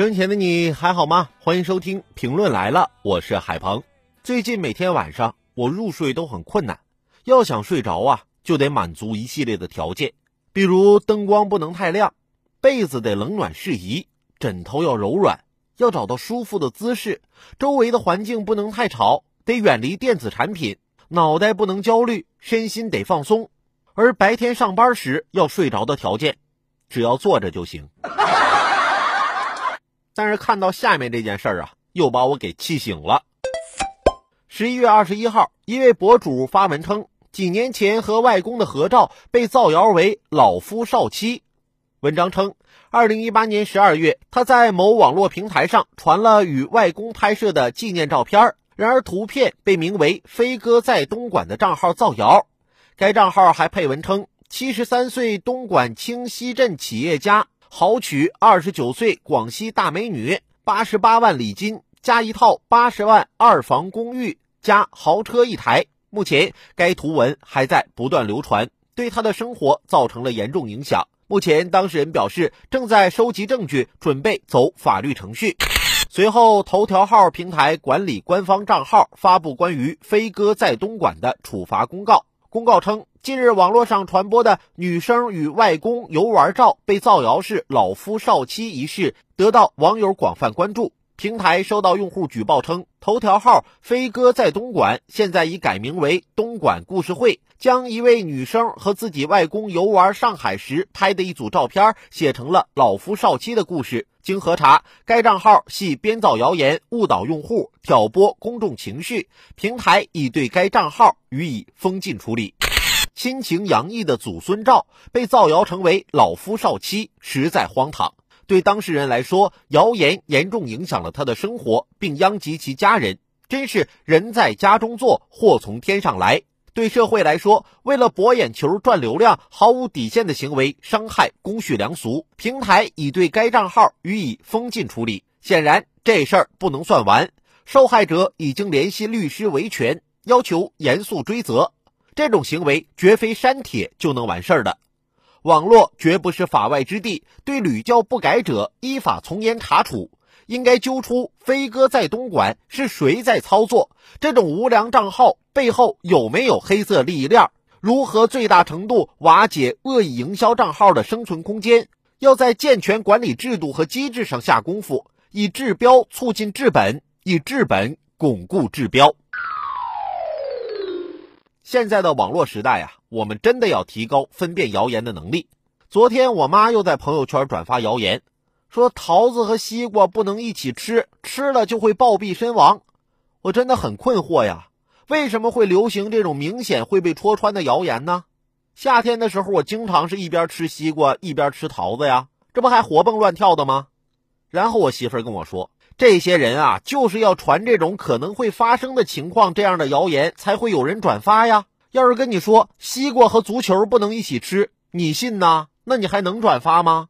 生前的你还好吗？欢迎收听评论来了，我是海鹏。最近每天晚上我入睡都很困难，要想睡着啊，就得满足一系列的条件，比如灯光不能太亮，被子得冷暖适宜，枕头要柔软，要找到舒服的姿势，周围的环境不能太吵，得远离电子产品，脑袋不能焦虑，身心得放松。而白天上班时要睡着的条件，只要坐着就行。但是看到下面这件事儿啊，又把我给气醒了。十一月二十一号，一位博主发文称，几年前和外公的合照被造谣为老夫少妻。文章称，二零一八年十二月，他在某网络平台上传了与外公拍摄的纪念照片，然而图片被名为“飞哥在东莞”的账号造谣。该账号还配文称，七十三岁东莞清溪镇企业家。豪娶二十九岁广西大美女，八十八万礼金加一套八十万二房公寓加豪车一台。目前该图文还在不断流传，对他的生活造成了严重影响。目前当事人表示正在收集证据，准备走法律程序。随后，头条号平台管理官方账号发布关于飞哥在东莞的处罚公告。公告称，近日网络上传播的女生与外公游玩照被造谣是老夫少妻一事，得到网友广泛关注。平台收到用户举报称，头条号飞哥在东莞现在已改名为东莞故事会，将一位女生和自己外公游玩上海时拍的一组照片写成了老夫少妻的故事。经核查，该账号系编造谣言、误导用户、挑拨公众情绪。平台已对该账号予以封禁处理。亲情洋溢的祖孙照被造谣成为老夫少妻，实在荒唐。对当事人来说，谣言严重影响了他的生活，并殃及其家人，真是人在家中坐，祸从天上来。对社会来说，为了博眼球、赚流量，毫无底线的行为伤害公序良俗。平台已对该账号予以封禁处理。显然，这事儿不能算完，受害者已经联系律师维权，要求严肃追责。这种行为绝非删帖就能完事儿的，网络绝不是法外之地，对屡教不改者依法从严查处。应该揪出飞哥在东莞是谁在操作这种无良账号背后有没有黑色利益链？如何最大程度瓦解恶意营销账号的生存空间？要在健全管理制度和机制上下功夫，以治标促进治本，以治本巩固治标。现在的网络时代啊，我们真的要提高分辨谣言的能力。昨天我妈又在朋友圈转发谣言。说桃子和西瓜不能一起吃，吃了就会暴毙身亡。我真的很困惑呀，为什么会流行这种明显会被戳穿的谣言呢？夏天的时候，我经常是一边吃西瓜一边吃桃子呀，这不还活蹦乱跳的吗？然后我媳妇跟我说，这些人啊，就是要传这种可能会发生的情况这样的谣言，才会有人转发呀。要是跟你说西瓜和足球不能一起吃，你信呐？那你还能转发吗？